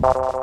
Bye.